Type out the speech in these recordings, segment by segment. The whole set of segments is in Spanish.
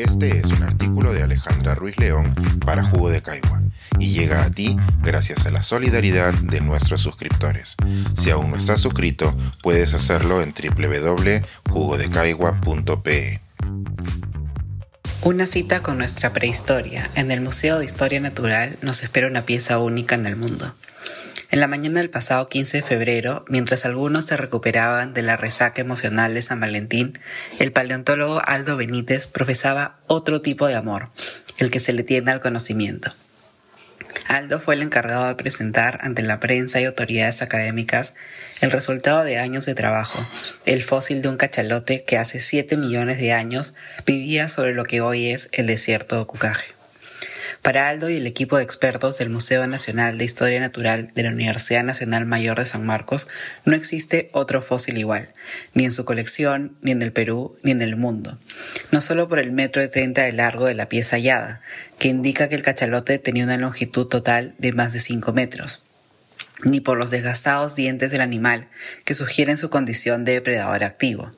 Este es un artículo de Alejandra Ruiz León para Jugo de Caigua y llega a ti gracias a la solidaridad de nuestros suscriptores. Si aún no estás suscrito, puedes hacerlo en www.jugodecaigua.pe. Una cita con nuestra prehistoria. En el Museo de Historia Natural nos espera una pieza única en el mundo. En la mañana del pasado 15 de febrero, mientras algunos se recuperaban de la resaca emocional de San Valentín, el paleontólogo Aldo Benítez profesaba otro tipo de amor, el que se le tiene al conocimiento. Aldo fue el encargado de presentar ante la prensa y autoridades académicas el resultado de años de trabajo, el fósil de un cachalote que hace 7 millones de años vivía sobre lo que hoy es el desierto de Cucaje. Para Aldo y el equipo de expertos del Museo Nacional de Historia Natural de la Universidad Nacional Mayor de San Marcos, no existe otro fósil igual, ni en su colección, ni en el Perú, ni en el mundo. No solo por el metro de 30 de largo de la pieza hallada, que indica que el cachalote tenía una longitud total de más de 5 metros ni por los desgastados dientes del animal que sugieren su condición de depredador activo.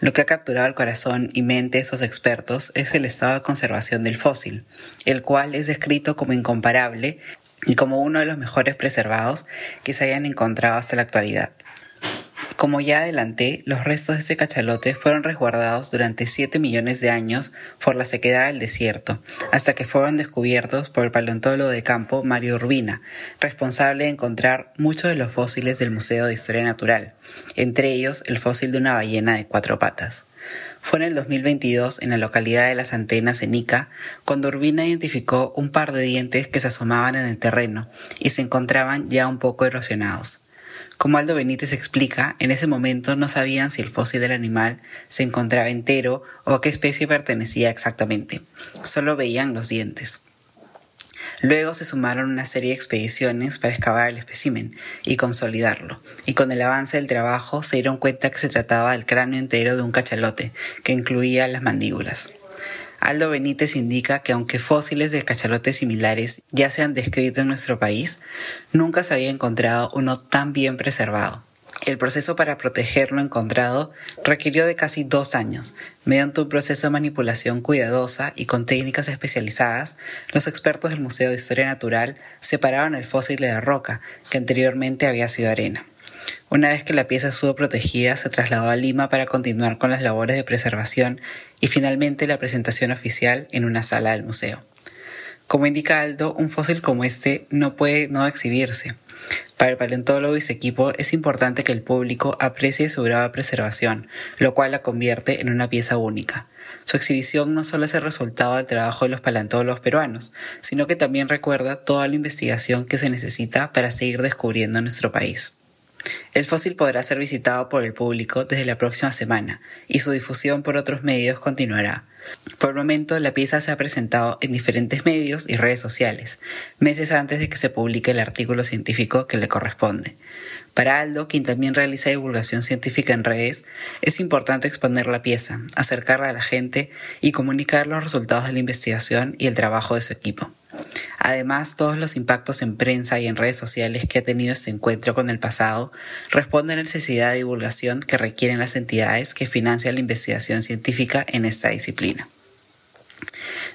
Lo que ha capturado el corazón y mente de esos expertos es el estado de conservación del fósil, el cual es descrito como incomparable y como uno de los mejores preservados que se hayan encontrado hasta la actualidad. Como ya adelanté, los restos de este cachalote fueron resguardados durante 7 millones de años por la sequedad del desierto, hasta que fueron descubiertos por el paleontólogo de campo Mario Urbina, responsable de encontrar muchos de los fósiles del Museo de Historia Natural, entre ellos el fósil de una ballena de cuatro patas. Fue en el 2022, en la localidad de Las Antenas, en Ica, cuando Urbina identificó un par de dientes que se asomaban en el terreno y se encontraban ya un poco erosionados. Como Aldo Benítez explica, en ese momento no sabían si el fósil del animal se encontraba entero o a qué especie pertenecía exactamente. Solo veían los dientes. Luego se sumaron una serie de expediciones para excavar el espécimen y consolidarlo, y con el avance del trabajo se dieron cuenta que se trataba del cráneo entero de un cachalote, que incluía las mandíbulas. Aldo Benítez indica que aunque fósiles de cachalotes similares ya se han descrito en nuestro país, nunca se había encontrado uno tan bien preservado. El proceso para proteger lo encontrado requirió de casi dos años. Mediante un proceso de manipulación cuidadosa y con técnicas especializadas, los expertos del Museo de Historia Natural separaron el fósil de la roca, que anteriormente había sido arena. Una vez que la pieza estuvo protegida, se trasladó a Lima para continuar con las labores de preservación y finalmente la presentación oficial en una sala del museo. Como indica Aldo, un fósil como este no puede no exhibirse. Para el paleontólogo y su equipo es importante que el público aprecie su grado de preservación, lo cual la convierte en una pieza única. Su exhibición no solo es el resultado del trabajo de los paleontólogos peruanos, sino que también recuerda toda la investigación que se necesita para seguir descubriendo nuestro país. El fósil podrá ser visitado por el público desde la próxima semana y su difusión por otros medios continuará. Por el momento, la pieza se ha presentado en diferentes medios y redes sociales, meses antes de que se publique el artículo científico que le corresponde. Para Aldo, quien también realiza divulgación científica en redes, es importante exponer la pieza, acercarla a la gente y comunicar los resultados de la investigación y el trabajo de su equipo. Además, todos los impactos en prensa y en redes sociales que ha tenido este encuentro con el pasado responden a la necesidad de divulgación que requieren las entidades que financian la investigación científica en esta disciplina.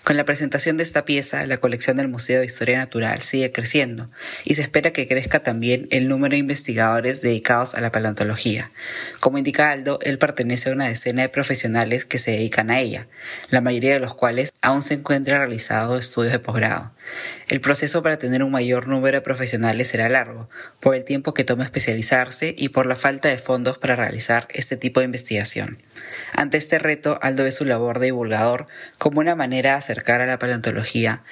Con la presentación de esta pieza, la colección del Museo de Historia Natural sigue creciendo y se espera que crezca también el número de investigadores dedicados a la paleontología. Como indica Aldo, él pertenece a una decena de profesionales que se dedican a ella, la mayoría de los cuales aún se encuentra realizando estudios de posgrado. El proceso para tener un mayor número de profesionales será largo, por el tiempo que toma especializarse y por la falta de fondos para realizar este tipo de investigación. Ante este reto, Aldo ve su labor de divulgador como una manera de acercar a la paleontología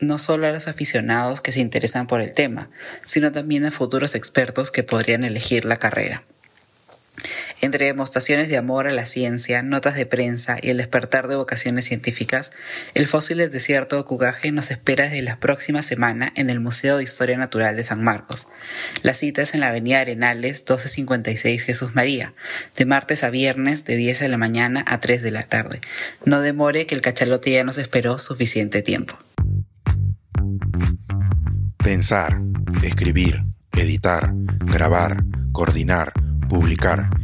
no solo a los aficionados que se interesan por el tema, sino también a futuros expertos que podrían elegir la carrera. Entre demostraciones de amor a la ciencia, notas de prensa y el despertar de vocaciones científicas, el fósil del desierto de Cugaje nos espera desde la próxima semana en el Museo de Historia Natural de San Marcos. La cita es en la Avenida Arenales 1256 Jesús María, de martes a viernes de 10 de la mañana a 3 de la tarde. No demore que el cachalote ya nos esperó suficiente tiempo. Pensar, escribir, editar, grabar, coordinar, publicar